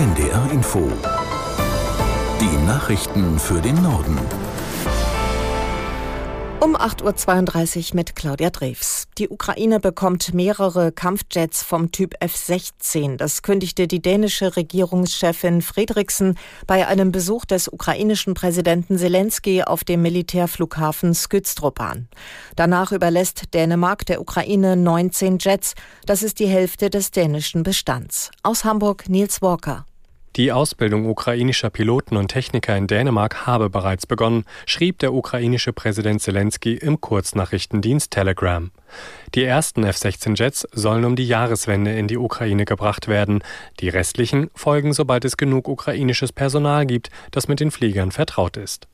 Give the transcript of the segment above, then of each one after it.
NDR Info. Die Nachrichten für den Norden. Um 8.32 Uhr mit Claudia Drews. Die Ukraine bekommt mehrere Kampfjets vom Typ F-16. Das kündigte die dänische Regierungschefin Fredriksen bei einem Besuch des ukrainischen Präsidenten Zelensky auf dem Militärflughafen Skytstrup an. Danach überlässt Dänemark der Ukraine 19 Jets. Das ist die Hälfte des dänischen Bestands. Aus Hamburg Nils Walker. Die Ausbildung ukrainischer Piloten und Techniker in Dänemark habe bereits begonnen, schrieb der ukrainische Präsident Zelensky im Kurznachrichtendienst Telegram. Die ersten F-16-Jets sollen um die Jahreswende in die Ukraine gebracht werden. Die restlichen folgen, sobald es genug ukrainisches Personal gibt, das mit den Fliegern vertraut ist.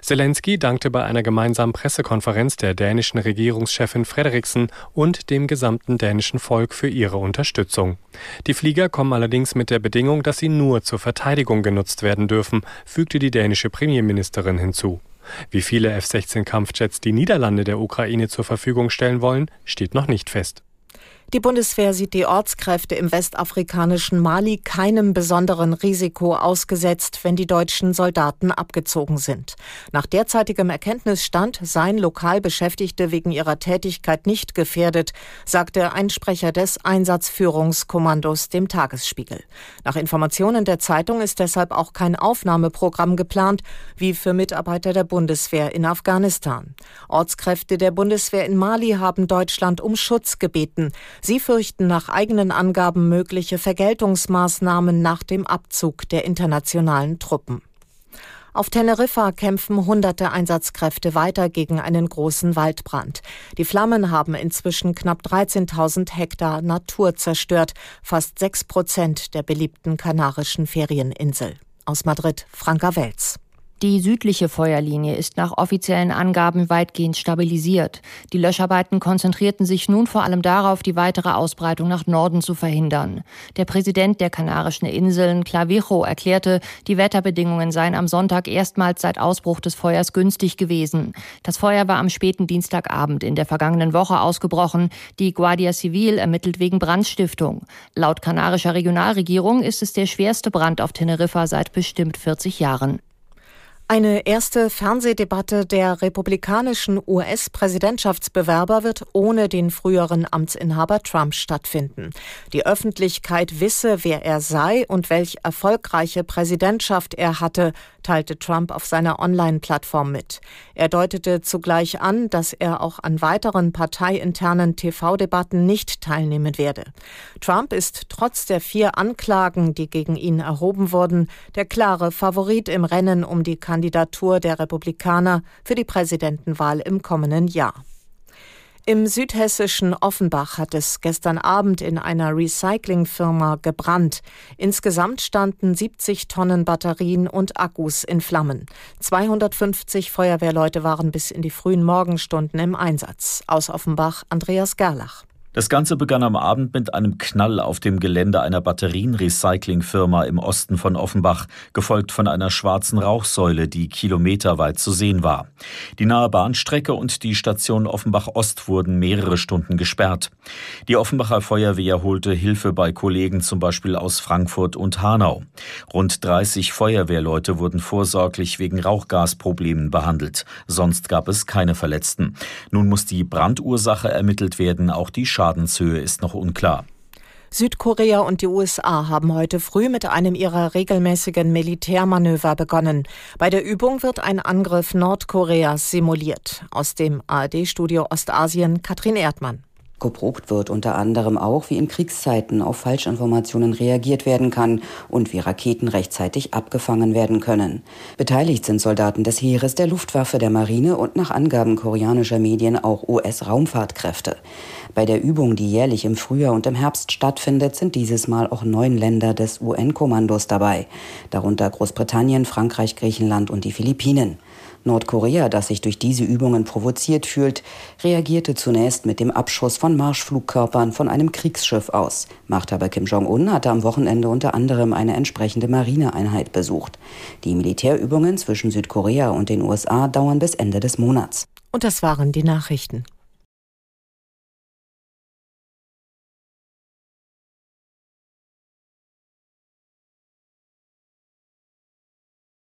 Zelensky dankte bei einer gemeinsamen Pressekonferenz der dänischen Regierungschefin Frederiksen und dem gesamten dänischen Volk für ihre Unterstützung. Die Flieger kommen allerdings mit der Bedingung, dass sie nur zur Verteidigung genutzt werden dürfen, fügte die dänische Premierministerin hinzu. Wie viele F-16 Kampfjets die Niederlande der Ukraine zur Verfügung stellen wollen, steht noch nicht fest. Die Bundeswehr sieht die Ortskräfte im westafrikanischen Mali keinem besonderen Risiko ausgesetzt, wenn die deutschen Soldaten abgezogen sind. Nach derzeitigem Erkenntnisstand seien Lokalbeschäftigte wegen ihrer Tätigkeit nicht gefährdet, sagte ein Sprecher des Einsatzführungskommandos dem Tagesspiegel. Nach Informationen der Zeitung ist deshalb auch kein Aufnahmeprogramm geplant, wie für Mitarbeiter der Bundeswehr in Afghanistan. Ortskräfte der Bundeswehr in Mali haben Deutschland um Schutz gebeten. Sie fürchten nach eigenen Angaben mögliche Vergeltungsmaßnahmen nach dem Abzug der internationalen Truppen. Auf Teneriffa kämpfen hunderte Einsatzkräfte weiter gegen einen großen Waldbrand. Die Flammen haben inzwischen knapp 13.000 Hektar Natur zerstört, fast sechs Prozent der beliebten kanarischen Ferieninsel. Aus Madrid, Franka Welz. Die südliche Feuerlinie ist nach offiziellen Angaben weitgehend stabilisiert. Die Löscharbeiten konzentrierten sich nun vor allem darauf, die weitere Ausbreitung nach Norden zu verhindern. Der Präsident der Kanarischen Inseln, Clavijo, erklärte, die Wetterbedingungen seien am Sonntag erstmals seit Ausbruch des Feuers günstig gewesen. Das Feuer war am späten Dienstagabend in der vergangenen Woche ausgebrochen. Die Guardia Civil ermittelt wegen Brandstiftung. Laut kanarischer Regionalregierung ist es der schwerste Brand auf Teneriffa seit bestimmt 40 Jahren. Eine erste Fernsehdebatte der republikanischen US-Präsidentschaftsbewerber wird ohne den früheren Amtsinhaber Trump stattfinden. Die Öffentlichkeit wisse, wer er sei und welch erfolgreiche Präsidentschaft er hatte, teilte Trump auf seiner Online-Plattform mit. Er deutete zugleich an, dass er auch an weiteren parteiinternen TV-Debatten nicht teilnehmen werde. Trump ist trotz der vier Anklagen, die gegen ihn erhoben wurden, der klare Favorit im Rennen um die Kandidatur der Republikaner für die Präsidentenwahl im kommenden Jahr. Im südhessischen Offenbach hat es gestern Abend in einer Recyclingfirma gebrannt. Insgesamt standen 70 Tonnen Batterien und Akkus in Flammen. 250 Feuerwehrleute waren bis in die frühen Morgenstunden im Einsatz. Aus Offenbach Andreas Gerlach. Das Ganze begann am Abend mit einem Knall auf dem Gelände einer Batterienrecyclingfirma im Osten von Offenbach, gefolgt von einer schwarzen Rauchsäule, die kilometerweit zu sehen war. Die nahe Bahnstrecke und die Station Offenbach Ost wurden mehrere Stunden gesperrt. Die Offenbacher Feuerwehr holte Hilfe bei Kollegen zum Beispiel aus Frankfurt und Hanau. Rund 30 Feuerwehrleute wurden vorsorglich wegen Rauchgasproblemen behandelt. Sonst gab es keine Verletzten. Nun muss die Brandursache ermittelt werden, auch die Schadenshöhe ist noch unklar. Südkorea und die USA haben heute früh mit einem ihrer regelmäßigen Militärmanöver begonnen. Bei der Übung wird ein Angriff Nordkoreas simuliert. Aus dem ARD-Studio Ostasien Katrin Erdmann. Geprobt wird unter anderem auch, wie in Kriegszeiten auf Falschinformationen reagiert werden kann und wie Raketen rechtzeitig abgefangen werden können. Beteiligt sind Soldaten des Heeres, der Luftwaffe, der Marine und nach Angaben koreanischer Medien auch US-Raumfahrtkräfte. Bei der Übung, die jährlich im Frühjahr und im Herbst stattfindet, sind dieses Mal auch neun Länder des UN-Kommandos dabei, darunter Großbritannien, Frankreich, Griechenland und die Philippinen. Nordkorea, das sich durch diese Übungen provoziert fühlt, reagierte zunächst mit dem Abschuss von Marschflugkörpern von einem Kriegsschiff aus. Machthaber Kim Jong-un hatte am Wochenende unter anderem eine entsprechende Marineeinheit besucht. Die Militärübungen zwischen Südkorea und den USA dauern bis Ende des Monats. Und das waren die Nachrichten.